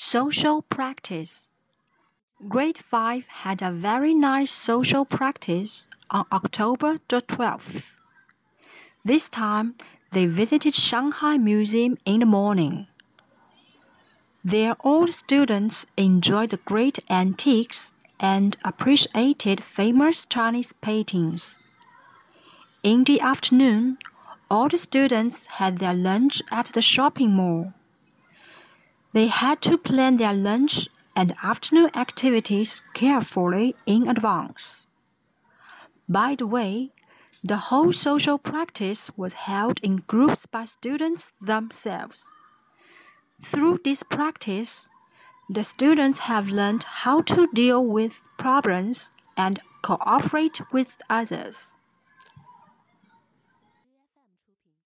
Social practice. Grade 5 had a very nice social practice on October the 12th. This time they visited Shanghai Museum in the morning. There all students enjoyed the great antiques and appreciated famous Chinese paintings. In the afternoon, all the students had their lunch at the shopping mall. They had to plan their lunch and afternoon activities carefully in advance. By the way, the whole social practice was held in groups by students themselves. Through this practice, the students have learned how to deal with problems and cooperate with others.